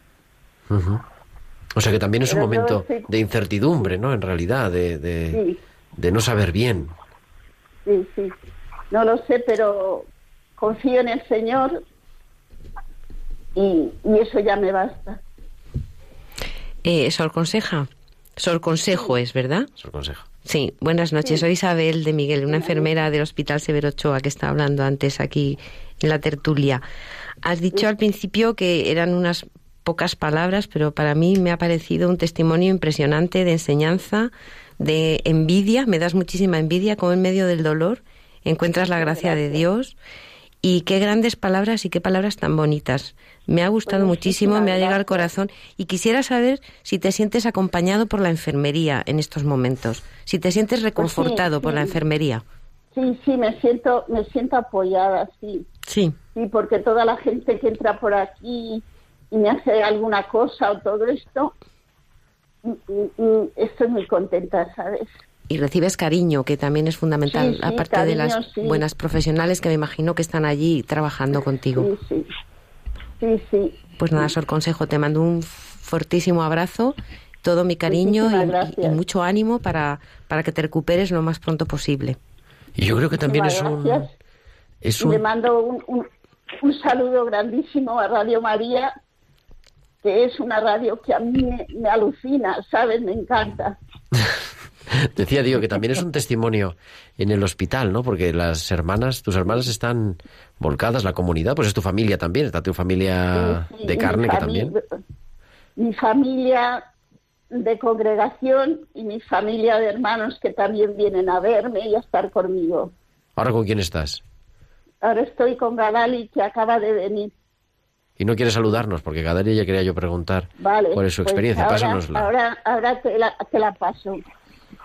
O sea que también es un Pero momento estoy- de incertidumbre, ¿no? En realidad, de, de, Sí, de no saber bien. sí, sí. No lo sé, pero confío en el Señor y, y eso ya me basta. Eh, Sor Conseja. Sor Consejo es, ¿verdad? El consejo. Sí, buenas noches. Soy Isabel de Miguel, una enfermera del Hospital Severo Ochoa que está hablando antes aquí en la tertulia. Has dicho al principio que eran unas pocas palabras, pero para mí me ha parecido un testimonio impresionante de enseñanza, de envidia. Me das muchísima envidia, como en medio del dolor encuentras la gracia de Dios. Y qué grandes palabras y qué palabras tan bonitas. Me ha gustado Pues muchísimo, me ha llegado al corazón y quisiera saber si te sientes acompañado por la enfermería en estos momentos, si te sientes reconfortado por la Pues sí. enfermería. Sí, sí, me siento, me siento apoyada, sí. Sí, Sí, porque toda la gente que entra por aquí y me hace alguna cosa o todo esto, estoy muy contenta, ¿sabes? y recibes cariño, que también es fundamental, Sí, sí, aparte de las sí. buenas profesionales que me imagino que están allí trabajando contigo. Sí, sí. Sí, sí. Pues nada, Sor Consejo, te mando un fuertísimo abrazo, todo mi cariño y- mucho ánimo para, para que te recuperes lo más pronto posible. Y yo creo que también es un... gracias. Es Y le un... mando un, un, un saludo grandísimo a Radio María, que es una radio que a mí me, me alucina, ¿sabes? Me encanta. Decía, digo, que también es un testimonio en el hospital, ¿no? Porque las hermanas, tus hermanas están volcadas, la comunidad, pues es tu familia también, está tu familia Sí, sí, de carne que también. Mi familia de congregación y mi familia de hermanos que también vienen a verme y a estar conmigo. Ahora con quién estás? Ahora estoy con Gadali, que acaba de venir. Y no quieres saludarnos, porque día ya quería yo preguntar Vale. cuál es su pues experiencia. ahora, Pásanosla. Ahora, ahora te, la, te la paso.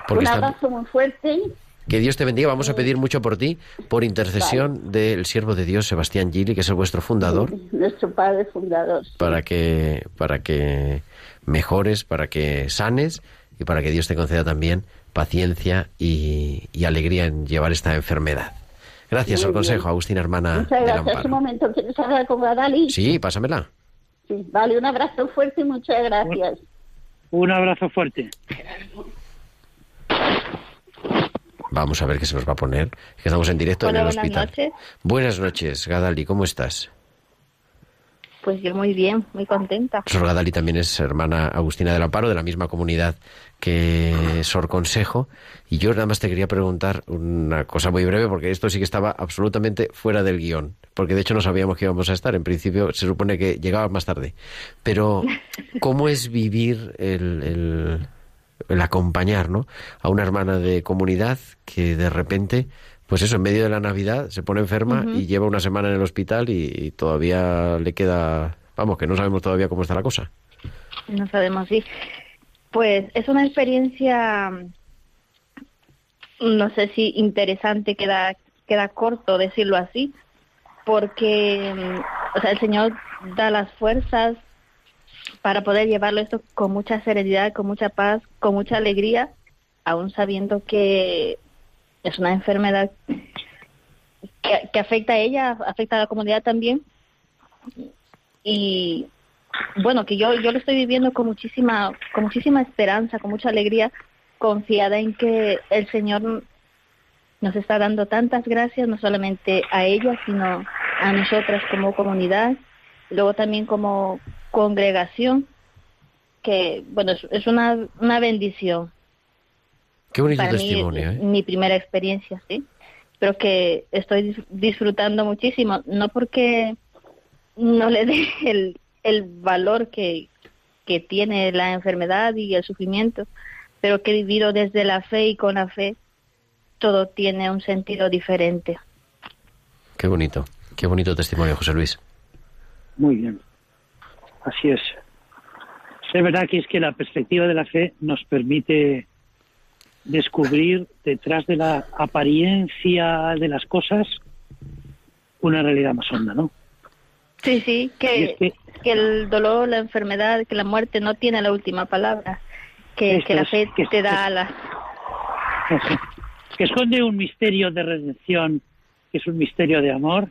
Porque Un está- abrazo muy fuerte. Que Dios te bendiga. Vamos a pedir mucho por ti, por intercesión del siervo de Dios, Sebastián Gili, que es el vuestro fundador, Nuestro padre fundador. para que, para que mejores, para que sanes y para que Dios te conceda también paciencia y, y alegría en llevar esta enfermedad. Gracias, al consejo, Agustina, hermana Muchas gracias. Un momento, ¿quieres hablar con Gadali? Sí, pásamela. Sí, Vale, un abrazo fuerte y muchas gracias. Un abrazo fuerte. Vamos a ver qué se nos va a poner. Que estamos en directo Hola, en el buenas hospital. noches. Buenas noches, Gadali, ¿cómo estás? Pues yo muy bien, muy contenta. Sor Gadali también es hermana Agustina del Amparo, de la misma comunidad que Sor Consejo. Y yo nada más te quería preguntar una cosa muy breve, porque esto sí que estaba absolutamente fuera del guion. Porque de hecho no sabíamos que íbamos a estar. En principio se supone que llegaba más tarde. Pero, *laughs* ¿cómo es vivir el, el, el acompañar ¿no? a una hermana de comunidad que de repente, pues eso, en medio de la Navidad se pone enferma y lleva una semana en el hospital y, y todavía le queda, vamos, que no sabemos todavía cómo está la cosa. No sabemos si. Pues es una experiencia, no sé si interesante, queda, queda corto decirlo así, porque mm, o sea, el Señor da las fuerzas para poder llevarlo esto con mucha serenidad, con mucha paz, con mucha alegría, aún sabiendo que es una enfermedad que, que afecta a ella, afecta a la comunidad también. Y bueno, que yo, yo lo estoy viviendo con muchísima, con muchísima esperanza, con mucha alegría, confiada en que el Señor nos está dando tantas gracias, no solamente a ella, sino a nosotras como comunidad, luego también como congregación, que bueno, es, es una, una bendición. Qué bonito Para mí, testimonio, ¿eh? mi primera experiencia, sí. Pero que estoy dis- disfrutando muchísimo, no porque no le dé *laughs* el, el valor que, que tiene la enfermedad y el sufrimiento, pero que he vivido desde la fe y con la fe, todo tiene un sentido diferente. Qué bonito. Qué bonito testimonio, José Luis. Muy bien. Así es. Es verdad que es que la perspectiva de la fe nos permite descubrir detrás de la apariencia de las cosas una realidad más honda, ¿no? Sí, sí, que, es que- que el dolor, la enfermedad, que la muerte no tiene la última palabra, que, la es- fe que- te da alas. Que esconde un misterio de redención que es un misterio de amor,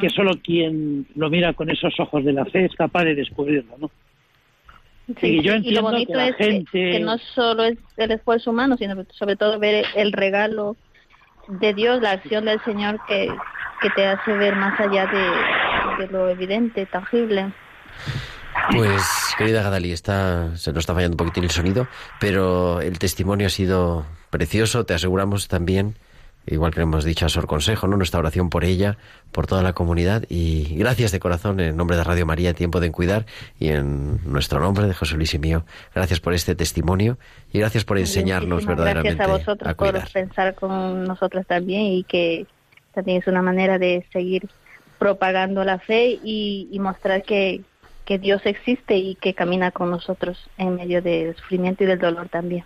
Que solo quien lo mira con esos ojos de la fe es capaz de descubrirlo, ¿no? Sí, y yo y entiendo lo bonito que la es que- gente... que, no solo es el esfuerzo humano, sino sobre todo ver el regalo de Dios, la acción del Señor que, que te hace ver más allá de, de lo evidente, tangible. Pues, querida Gadali, está, se nos está fallando un poquitín el sonido, pero el testimonio ha sido precioso. Te aseguramos también, igual que le hemos dicho a Sor Consejo, ¿no? nuestra oración por ella, por toda la comunidad. Y gracias de corazón en nombre de Radio María, Tiempo de Cuidar, y en nuestro nombre de José Luis y mío. Gracias por este testimonio y gracias por enseñarnos Muchísimas verdaderamente Gracias a vosotros a cuidar. por pensar con nosotros también y que también es una manera de seguir propagando la fe y, y mostrar que, que Dios existe y que camina con nosotros en medio del sufrimiento y del dolor también.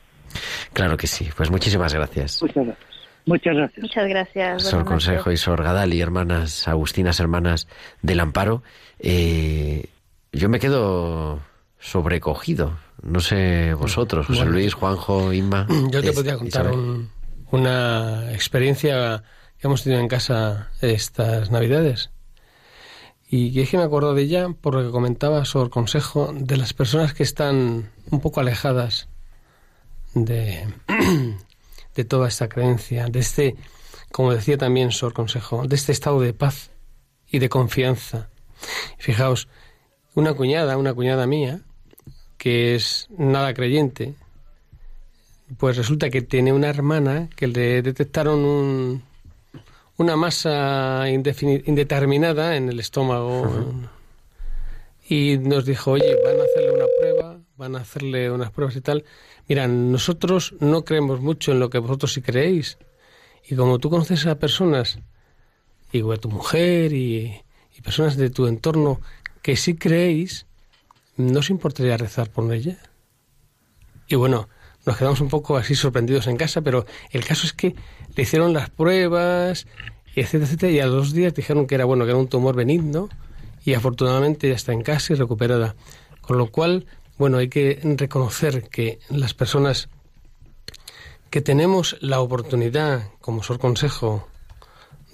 Claro que sí. Pues muchísimas gracias. Muchas gracias. Muchas gracias. Muchas gracias. Sor buenas noches. Consejo y Sor Gadali, hermanas agustinas, hermanas del Amparo. Eh, yo me quedo sobrecogido. No sé vosotros, José Bueno. Luis, Juanjo, Inma. *clears throat* Yo te Es- podría contar un- una experiencia que hemos tenido en casa estas Navidades. Y que es que me acuerdo de ella por lo que comentaba Sor Consejo de las personas que están un poco alejadas de, *clears throat* de toda esta creencia, de este, como decía también Sor Consejo, de este estado de paz y de confianza. Fijaos, una cuñada, una cuñada mía, que es nada creyente, pues resulta que tiene una hermana que le detectaron un, una masa indeterminada en el estómago y nos dijo, oye, van a hacerle una prueba, van a hacerle unas pruebas y tal. Mira, nosotros no creemos mucho en lo que vosotros sí creéis. Y como tú conoces a personas, y a tu mujer y, personas de tu entorno que sí creéis, ¿no os importaría rezar por ella? Y bueno, nos quedamos un poco así sorprendidos en casa, pero el caso es que le hicieron las pruebas, y etcétera, etcétera, y a los dos días dijeron que era bueno, que era un tumor benigno, y afortunadamente ya está en casa y recuperada. Con lo cual, bueno, hay que reconocer que las personas que tenemos la oportunidad, como Sor Consejo,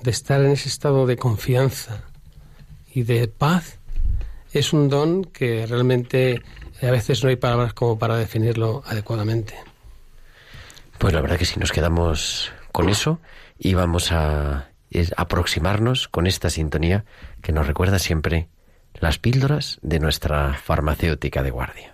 de estar en ese estado de confianza y de paz, es un don que realmente a veces no hay palabras como para definirlo adecuadamente. Pues la verdad que sí, nos quedamos con eso y vamos a aproximarnos con esta sintonía que nos recuerda siempre las píldoras de nuestra farmacéutica de guardia.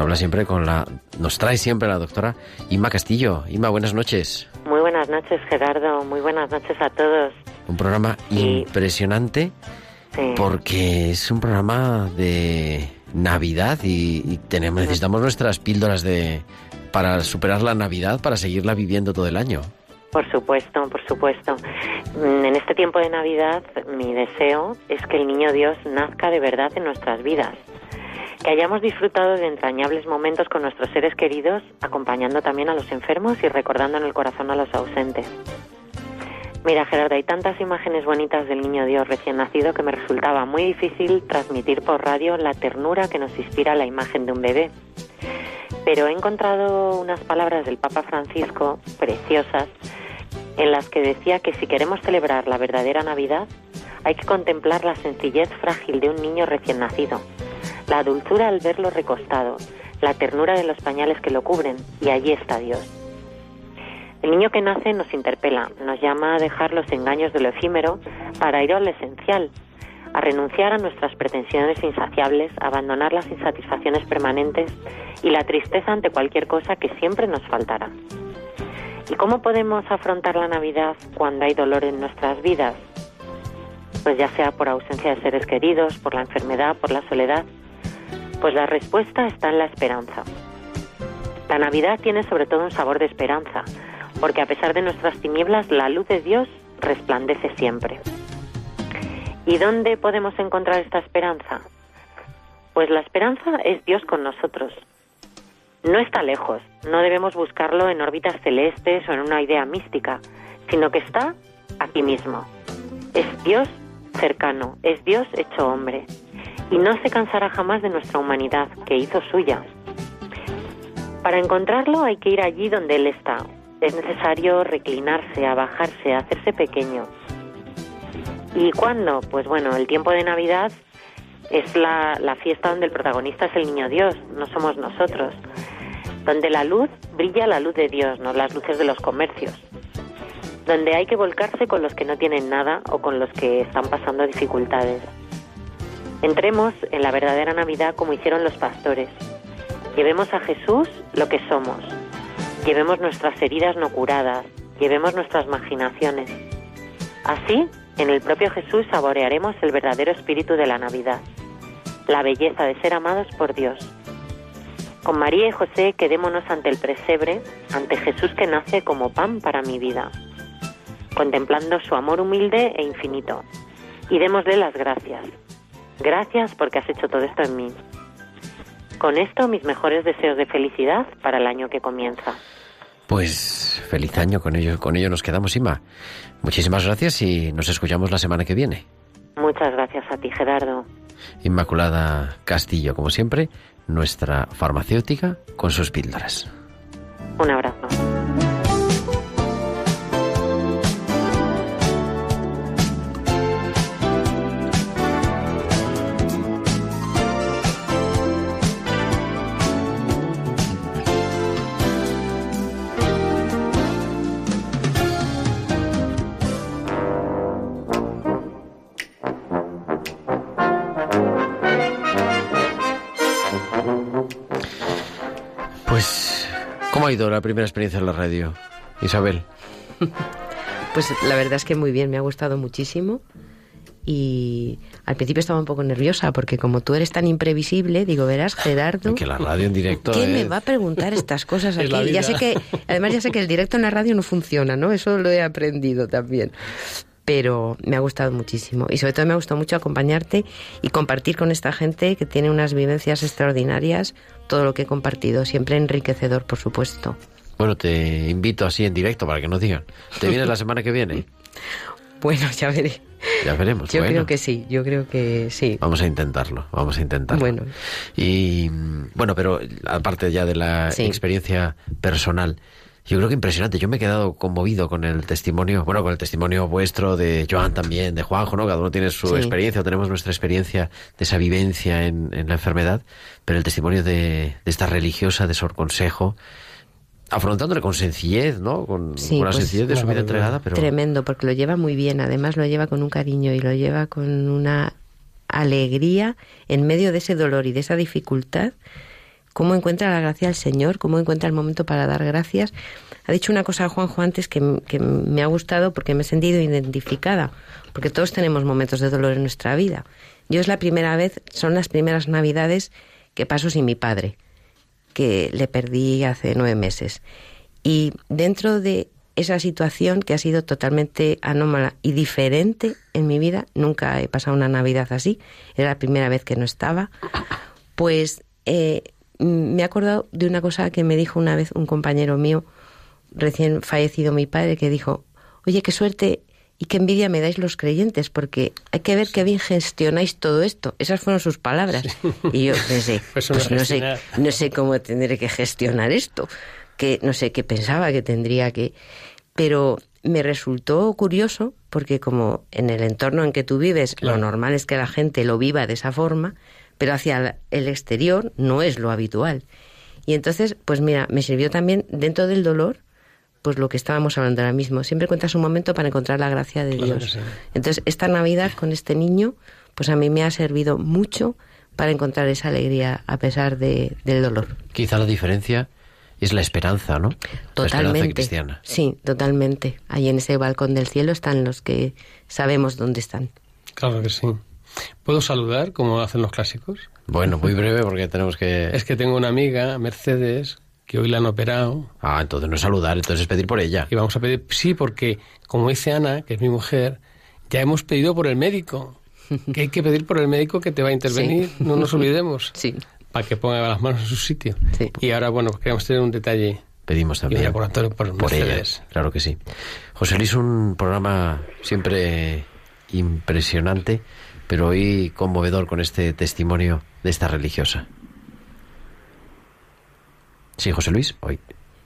Habla siempre con la, nos trae siempre la doctora Inma Castillo. Inma, buenas noches. Muy buenas noches, Gerardo. Muy buenas noches a todos. Un programa impresionante Sí. porque es un programa de Navidad y, y tenemos, necesitamos nuestras píldoras de para superar la Navidad, para seguirla viviendo todo el año. Por supuesto, por supuesto. Mm, En este tiempo de Navidad, mi deseo es que el niño Dios nazca de verdad en nuestras vidas. Que hayamos disfrutado de entrañables momentos con nuestros seres queridos, acompañando también a los enfermos y recordando en el corazón a los ausentes. Mira, Gerardo, hay tantas imágenes bonitas del niño Dios recién nacido que me resultaba muy difícil transmitir por radio la ternura que nos inspira la imagen de un bebé. Pero he encontrado unas palabras del Papa Francisco preciosas en las que decía que si queremos celebrar la verdadera Navidad, hay que contemplar la sencillez frágil de un niño recién nacido, la dulzura al verlo recostado, la ternura de los pañales que lo cubren, y allí está Dios. El niño que nace nos interpela, nos llama a dejar los engaños de lo efímero para ir a lo esencial, a renunciar a nuestras pretensiones insaciables, a abandonar las insatisfacciones permanentes y la tristeza ante cualquier cosa que siempre nos faltará. ¿Y cómo podemos afrontar la Navidad cuando hay dolor en nuestras vidas? Pues ya sea por ausencia de seres queridos, por la enfermedad, por la soledad. Pues la respuesta está en la esperanza. La Navidad tiene sobre todo un sabor de esperanza, porque a pesar de nuestras tinieblas, la luz de Dios resplandece siempre. ¿Y dónde podemos encontrar esta esperanza? Pues la esperanza es Dios con nosotros. No está lejos, no debemos buscarlo en órbitas celestes o en una idea mística, sino que está aquí mismo. Es Dios cercano, es Dios hecho hombre, y no se cansará jamás de nuestra humanidad, que hizo suya. Para encontrarlo hay que ir allí donde Él está. Es necesario reclinarse, abajarse, hacerse pequeño. ¿Y cuándo? Pues bueno, el tiempo de Navidad es la, la fiesta donde el protagonista es el niño Dios, no somos nosotros. Donde la luz brilla la luz de Dios, no las luces de los comercios. Donde hay que volcarse con los que no tienen nada o con los que están pasando dificultades. Entremos en la verdadera Navidad como hicieron los pastores. Llevemos a Jesús lo que somos. Llevemos nuestras heridas no curadas. Llevemos nuestras imaginaciones. Así, en el propio Jesús saborearemos el verdadero espíritu de la Navidad, la belleza de ser amados por Dios. Con María y José quedémonos ante el presebre, ante Jesús que nace como pan para mi vida, contemplando su amor humilde e infinito. Y démosle las gracias. Gracias porque has hecho todo esto en mí. Con esto mis mejores deseos de felicidad para el año que comienza. Pues feliz año con ello, con ello nos quedamos, Ima. Muchísimas gracias y nos escuchamos la semana que viene. Muchas gracias a ti, Gerardo. Inmaculada Castillo, como siempre, nuestra farmacéutica con sus píldoras. Un abrazo. Ha ido la primera experiencia en la radio, Isabel? *laughs* Pues la verdad es que muy bien, me ha gustado muchísimo. Y al principio estaba un poco nerviosa porque como tú eres tan imprevisible, digo, verás, Gerardo, Que la radio en directo ¿quién me va a preguntar estas cosas *laughs* Es aquí? Ya sé que, además ya sé que el directo en la radio no funciona, ¿no? Eso lo he aprendido también. Pero me ha gustado muchísimo y sobre todo me ha gustado mucho acompañarte y compartir con esta gente que tiene unas vivencias extraordinarias, todo lo que he compartido, siempre enriquecedor, por supuesto. Bueno, te invito así en directo para que nos digan. ¿Te vienes la semana que viene? *laughs* Bueno, ya veré. Ya veremos. Yo bueno. creo que sí, yo creo que sí. Vamos a intentarlo, vamos a intentarlo. Bueno. Y bueno, pero aparte ya de la Sí. experiencia personal, yo creo que impresionante. Yo me he quedado conmovido con el testimonio, bueno, con el testimonio vuestro de Joan también, de Juanjo, ¿no? Cada uno tiene su Sí. experiencia, o tenemos nuestra experiencia de esa vivencia en, en la enfermedad, pero el testimonio de, de esta religiosa, de Sor Consejo, afrontándole con sencillez, ¿no? Con, Sí, con la pues, sencillez de su vida entregada, pero Tremendo, porque lo lleva muy bien, además lo lleva con un cariño y lo lleva con una alegría en medio de ese dolor y de esa dificultad. Cómo encuentra la gracia del Señor, cómo encuentra el momento para dar gracias. Ha dicho una cosa Juanjo antes que, que me ha gustado porque me he sentido identificada, porque todos tenemos momentos de dolor en nuestra vida. Yo es la primera vez, son las primeras navidades que paso sin mi padre que le perdí hace nueve meses. Y dentro de esa situación que ha sido totalmente anómala y diferente en mi vida, nunca he pasado una Navidad así, era la primera vez que no estaba, pues eh, me he acordado de una cosa que me dijo una vez un compañero mío, recién fallecido mi padre, que dijo, oye, qué suerte y qué envidia me dais los creyentes, porque hay que ver qué bien gestionáis todo esto. Esas fueron sus palabras. Y yo pensé, *laughs* Pues pues no sé, no sé cómo tendré que gestionar esto, que no sé qué pensaba que tendría que... Pero me resultó curioso porque como en el entorno en que tú vives Claro. lo normal es que la gente lo viva de esa forma, pero hacia el exterior no es lo habitual. Y entonces, pues mira, me sirvió también dentro del dolor, pues lo que estábamos hablando ahora mismo. Siempre cuentas un momento para encontrar la gracia de Claro Dios. sí. Entonces, esta Navidad con este niño, pues a mí me ha servido mucho para encontrar esa alegría a pesar de, del dolor. quizá la diferencia es la esperanza, ¿no? La esperanza Totalmente. cristiana. Sí, totalmente. Ahí en ese balcón del cielo están los que sabemos dónde están. Claro que sí. ¿Puedo saludar como hacen los clásicos? Bueno, muy breve porque tenemos que... Es que tengo una amiga, Mercedes, que hoy la han operado. Ah, entonces no es saludar, entonces es pedir por ella. Y vamos a pedir, sí, porque como dice Ana, que es mi mujer, ya hemos pedido por el médico. *laughs* Que hay que pedir por el médico que te va a intervenir, Sí. no nos olvidemos. Sí. Para que ponga las manos en su sitio. Sí. Y ahora, bueno, pues queremos tener un detalle. Pedimos también. por Antonio, por, por ella, Mercedes. claro que sí. José Luis, un programa siempre impresionante, pero hoy conmovedor con este testimonio de esta religiosa. Sí, José Luis, hoy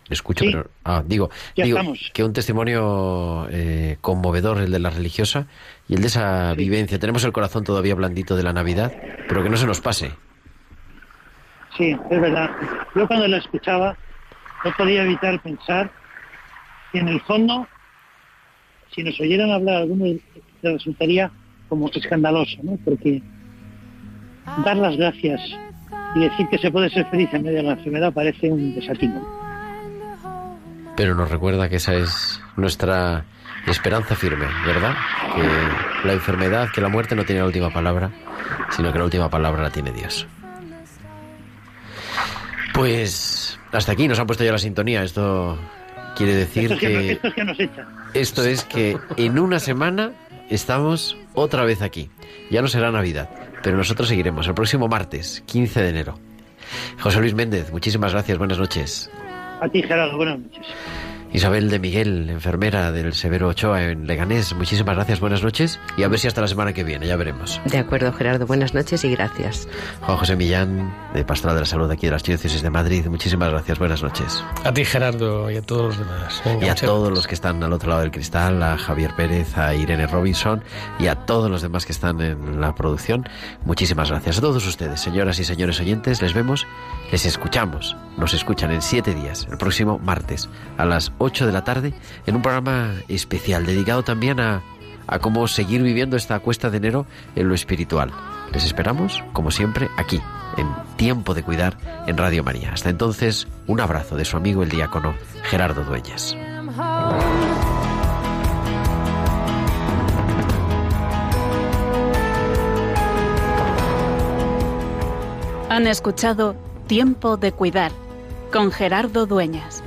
le escucho, Sí. pero ah, digo, digo que un testimonio eh, conmovedor el de la religiosa y el de esa vivencia. Tenemos el corazón todavía blandito de la Navidad, pero que no se nos pase. Sí, es verdad. Yo cuando la escuchaba no podía evitar pensar que en el fondo, si nos oyeran hablar algunos, resultaría como escandaloso, ¿no? Porque dar las gracias y decir que se puede ser feliz en medio de la enfermedad parece un desatino. Pero nos recuerda que esa es nuestra esperanza firme, ¿verdad? Que la enfermedad, que la muerte no tiene la última palabra, sino que la última palabra la tiene Dios. Pues hasta aquí nos han puesto ya la sintonía. Esto quiere decir Esto es que, que esto es que nos echa. esto es que en una semana estamos otra vez aquí. Ya no será Navidad, pero nosotros seguiremos el próximo martes, 15 de enero. José Luis Méndez, muchísimas gracias, buenas noches. A ti, Gerardo, buenas noches. Isabel de Miguel, enfermera del Severo Ochoa en Leganés, muchísimas gracias, buenas noches y a ver si hasta la semana que viene, ya veremos. De acuerdo, Gerardo. Buenas noches y gracias. Juan José Millán, de Pastoral de la Salud aquí de la Archidiócesis de Madrid, muchísimas gracias, buenas noches. A ti, Gerardo, y a todos los demás. Venga, Y a todos gracias. los que están al otro lado del cristal, a Javier Pérez, a Irene Robinson y a todos los demás que están en la producción, muchísimas gracias. A todos ustedes, señoras y señores oyentes, les vemos, les escuchamos, nos escuchan en siete días, el próximo martes a las 8 de la tarde, en un programa especial dedicado también a, a cómo seguir viviendo esta cuesta de enero en lo espiritual. Les esperamos, como siempre, aquí, en Tiempo de Cuidar, en Radio María. Hasta entonces, un abrazo de su amigo el diácono Gerardo Dueñas. Han escuchado Tiempo de Cuidar con Gerardo Dueñas.